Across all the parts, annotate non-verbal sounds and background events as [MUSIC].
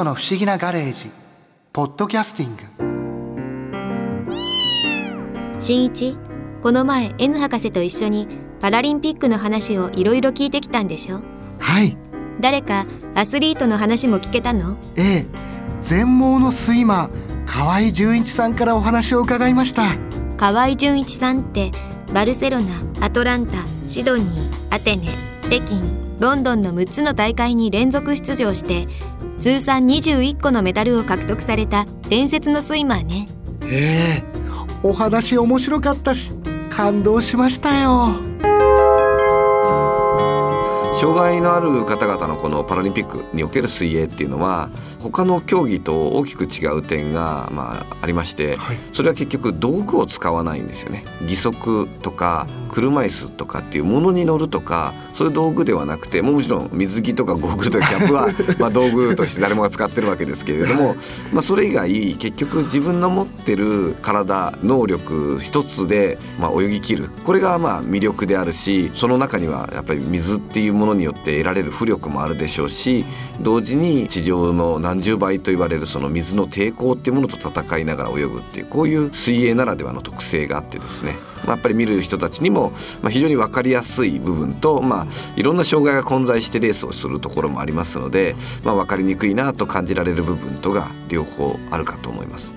トの不思議なガレージ。ポッドキャスティング。新一この前 N 博士と一緒にパラリンピックの話をいろいろ聞いてきたんでしょ？はい。誰かアスリートの話も聞けたの？ええ。全盲のスイマー河合純一さんからお話を伺いました。河合純一さんってバルセロナアトランタシドニーアテネ北京ロンドンの6つの大会に連続出場して通算21個のメダルを獲得された伝説のスイマーね。ええお話面白かったし感動しましたよ。障害のある方々のこのパラリンピックにおける水泳っていうのは他の競技と大きく違う点が、まあ、ありまして、はい、それは結局道具を使わないんですよね。義足とか車椅子とかっていうものに乗るとかそういう道具ではなくてもちろん水着とかゴーグルとかキャップは [LAUGHS] まあ道具として誰もが使ってるわけですけれども、まあ、それ以外結局自分の持ってる体能力一つでまあ泳ぎきる。これがまあ魅力であるしその中にはやっぱり水っていうものによって得られる浮力もあるでしょうし同時に地上の何十倍と言われるその水の抵抗っていうものと戦いながら泳ぐっていうこういう水泳ならではの特性があってですね、ま、やっぱり見る人たちにも、非常に分かりやすい部分と、まあ、いろんな障害が混在してレースをするところもありますので、まあ、分かりにくいなと感じられる部分とが両方あるかと思います。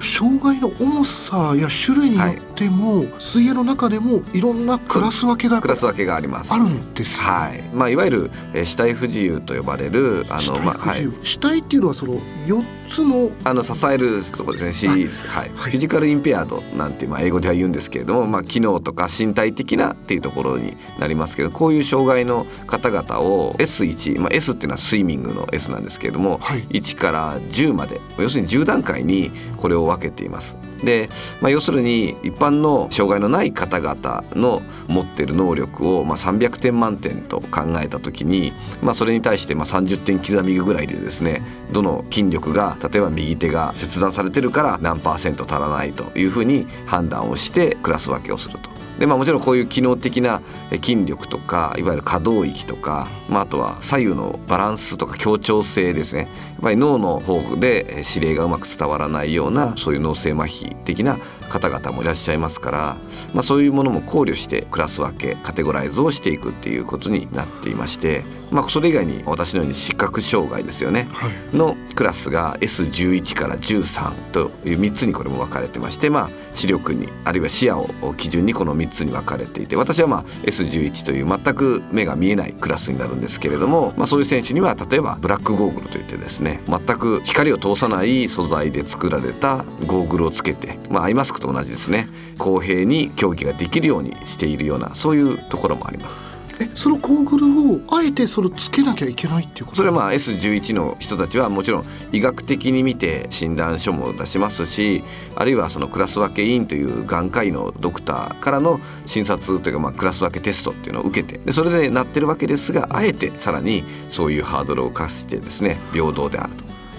障害の重さや種類によっても、はい、水泳の中でもいろんなクラス分けがクラス分けがあります。あるんです、はい。まあ、いわゆる、えー、死体不自由と呼ばれるあの、まあはい、死体っていうのはその4つのあの支えるところですね、はい、はい、フィジカルインペアードなんて、まあ、英語では言うんですけれども、まあ、機能とか身体的なっていうところになりますけどこういう障害の方々を S1、まあ、S っていうのはスイミングの S なんですけれども、はい、1から10まで要するに10段階にこれを分けています。で、まあ、要するに一般の障害のない方々の持ってる能力を、まあ、300点満点と考えた時に、まあ、それに対してまあ30点刻みぐらいでですねどの筋力が例えば右手が切断されてるから何パーセント足らないというふうに判断をしてクラス分けをすると。でまあ、もちろんこういう機能的な筋力とかいわゆる可動域とか、まあ、あとは左右のバランスとか協調性ですね。やっぱり脳の方で指令がうまく伝わらないようなそういう脳性麻痺的な方々もいらっしゃいますから、まあ、そういうものも考慮してクラス分けカテゴライズをしていくっていうことになっていましてまあ、それ以外に私のように視覚障害ですよね、はい、のクラスが S11 から13という3つにこれも分かれてまして、まあ、視力にあるいは視野を基準にこの3つに分かれていて私はまあ S11 という全く目が見えないクラスになるんですけれども、まあ、そういう選手には例えばブラックゴーグルといってですね全く光を通さない素材で作られたゴーグルをつけて、まあ、アイマスクと同じですね。公平に競技ができるようにしているようなそういうところもあります。えそのゴーグルをあえてそのつけなきゃいけないっていうこと？それはまあ S11 の人たちはもちろん医学的に見て診断書も出しますしあるいはそのクラス分け委員という眼科医のドクターからの診察というかまあクラス分けテストっていうのを受けてでそれでなってるわけですがあえてさらにそういうハードルを課してですね平等である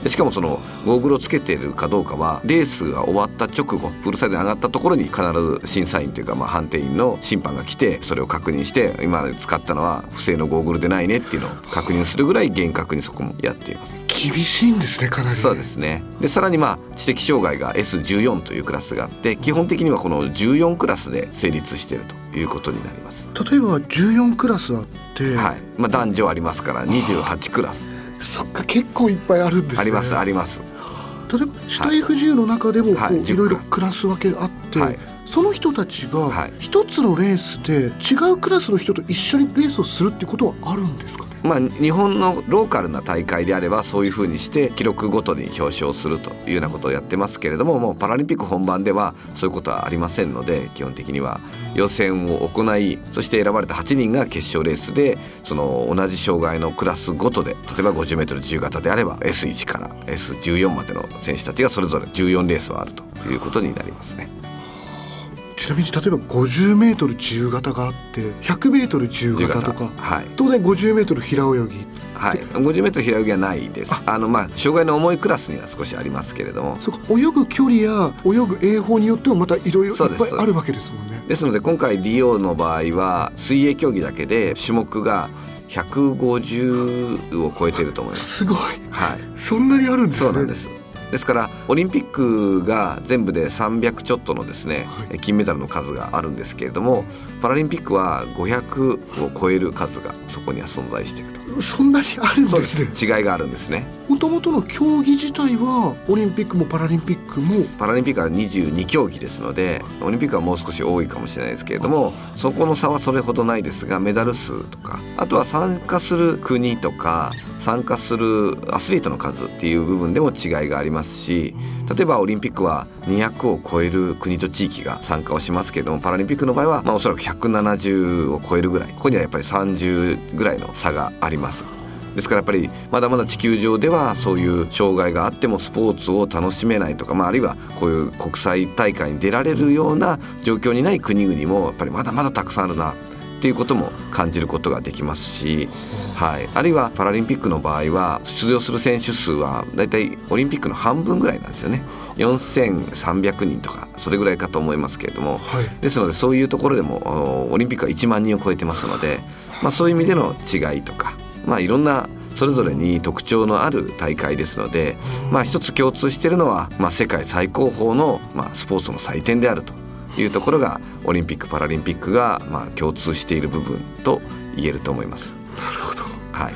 と。しかもそのゴーグルをつけているかどうかはレースが終わった直後プールサイドに上がったところに必ず審査員というかまあ判定員の審判が来てそれを確認して今使ったのは不正のゴーグルでないねっていうのを確認するぐらい厳格にそこもやっています。厳しいんですねかなりそうですねでさらにまあ知的障害が S14 というクラスがあって基本的にはこの14クラスで成立しているということになります例えば14クラスあって、はいまあ、男女ありますから28クラスそっか結構いっぱいあるんですね。ありますあります。例えば死体不自由の中でもこう、い、ろいろクラス分けあって、はい、その人たちが一つのレースで違うクラスの人と一緒にレースをするっていうことはあるんですか？まあ、日本のローカルな大会であればそういうふうにして記録ごとに表彰するというようなことをやってますけれどももうパラリンピック本番ではそういうことはありませんので基本的には予選を行いそして選ばれた8人が決勝レースでその同じ障害のクラスごとで例えば 50m 自由形であれば S1 から S14 までの選手たちがそれぞれ14レースはあるということになりますね。ちなみに例えば 50m 自由形があって 100m 自由形とか、はい、当然 50m 平泳ぎはい、50メートル平泳ぎはないです。あのまあ障害の重いクラスには少しありますけれども、そうか泳ぐ距離や泳ぐ泳法によってもまたいろいろいっぱいあるわけですもんね。ですので今回リオの場合は水泳競技だけで種目が150を超えてると思います。すごい。はい。そんなにあるんです、ね、そうなんです。ですからオリンピックが全部で300ちょっとのですね、はい、金メダルの数があるんですけれどもパラリンピックは500を超える数がそこには存在していると。そんなにあるんですね。違いがあるんですね。もともとの競技自体はオリンピックもパラリンピックも。パラリンピックは22競技ですのでオリンピックはもう少し多いかもしれないですけれどもそこの差はそれほどないですがメダル数とかあとは参加する国とか参加するアスリートの数っていう部分でも違いがありますし例えばオリンピックは200を超える国と地域が参加をしますけれどもパラリンピックの場合はまあおそらく170を超えるぐらいここにはやっぱり30ぐらいの差があります。ですからやっぱりまだまだ地球上ではそういう障害があってもスポーツを楽しめないとか、まあ、あるいはこういう国際大会に出られるような状況にない国々もやっぱりまだまだたくさんあるなっていうことも感じることができますし、はい、あるいはパラリンピックの場合は出場する選手数はだいたいオリンピックの半分ぐらいなんですよね。4300人とかそれぐらいかと思いますけれども、はい、ですのでそういうところでもオリンピックは1万人を超えてますので、まあ、そういう意味での違いとか、まあ、いろんなそれぞれに特徴のある大会ですので、まあ、一つ共通しているのは、まあ、世界最高峰の、まあ、スポーツの祭典であるというところがオリンピック・パラリンピックがまあ共通している部分と言えると思います。なるほど、はい、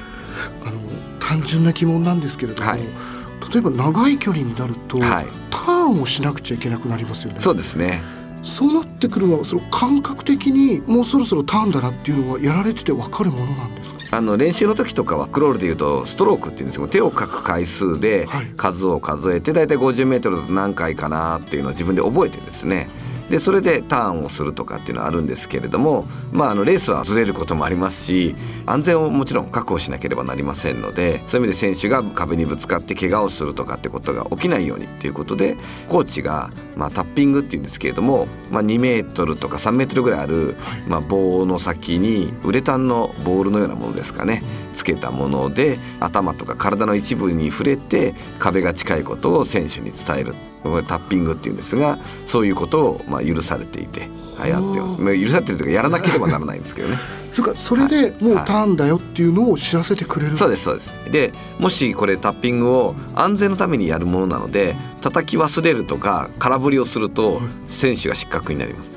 あの単純な疑問なんですけれども、はい、例えば長い距離になると、はい、ターンをしなくちゃいけなくなりますよね。そうですね。そうなってくるのはその感覚的にもうそろそろターンだなっていうのはやられてて分かるものなんですか？あの練習の時とかはクロールでいうとストロークっていうんですけど手をかく回数で数を数えて大体50メートル何回かなっていうのは自分で覚えてですねでそれでターンをするとかっていうのはあるんですけれども、まあ、あのレースはずれることもありますし安全をもちろん確保しなければなりませんのでそういう意味で選手が壁にぶつかって怪我をするとかってことが起きないようにっていうことでコーチが、まあ、タッピングっていうんですけれども、まあ、2メートルとか3メートルぐらいある、まあ、棒の先にウレタンのボールのようなものですかねつけたもので頭とか体の一部に触れて壁が近いことを選手に伝える。タッピングっていうんですがそういうことをまあ許されていてやってます。許されてるというかやらなければならないんですけどね。それかそれでもうターンだよっていうのを知らせてくれる、はい、そうですそうです。でもしこれタッピングを安全のためにやるものなので叩き忘れるとか空振りをすると選手が失格になります。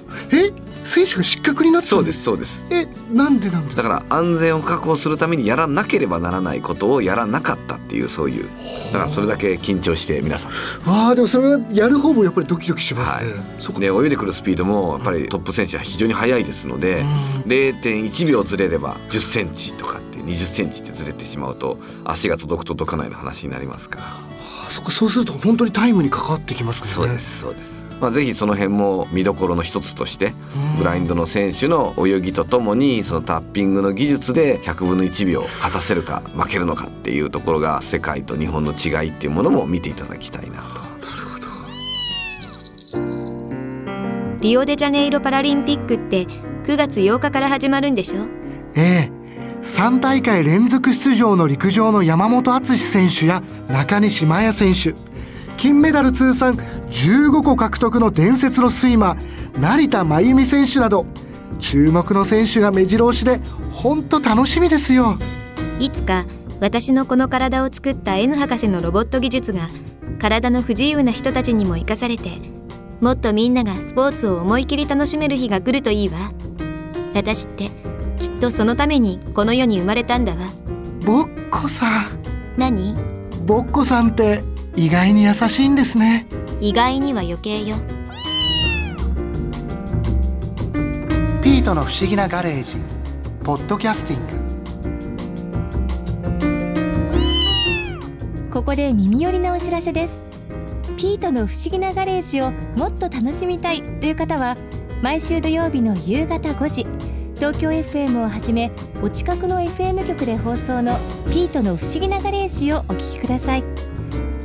え選手が失格になったそうですそうです。えなんでなんですだから安全を確保するためにやらなければならないことをやらなかったっていうそういう。だからそれだけ緊張して皆さん。わあでもそれはやる方もやっぱりドキドキしますね、はい、で泳いでくるスピードもやっぱりトップ選手は非常に速いですので、うん、0.1秒ずれれば10センチとかって20センチってずれてしまうと足が届く届かないの話になりますから、はあ、そこそうすると本当にタイムにかかってきますね。そうですそうですまあ、ぜひその辺も見どころの一つとしてブラインドの選手の泳ぎとともにそのタッピングの技術で100分の1秒勝たせるか負けるのかっていうところが世界と日本の違いっていうものも見ていただきたいなと。なるほど。リオデジャネイロパラリンピックって9月8日から始まるんでしょ？ええ。3大会連続出場の陸上の山本篤選手や中西麻耶選手。金メダル通算15個獲得の伝説のスイマー成田真由美選手など注目の選手が目白押しで本当楽しみですよ。いつか私のこの体を作った N 博士のロボット技術が体の不自由な人たちにも生かされてもっとみんながスポーツを思い切り楽しめる日が来るといいわ。私ってきっとそのためにこの世に生まれたんだわ。ぼっこさん。何？ぼっこさんって意外に優しいんですね意外には余計よ。ピートの不思議なガレージ。ポッドキャスティング。ここで耳寄りなお知らせです。ピートの不思議なガレージをもっと楽しみたいという方は毎週土曜日の夕方5時東京 FM をはじめお近くの FM 局で放送のピートの不思議なガレージをお聞きください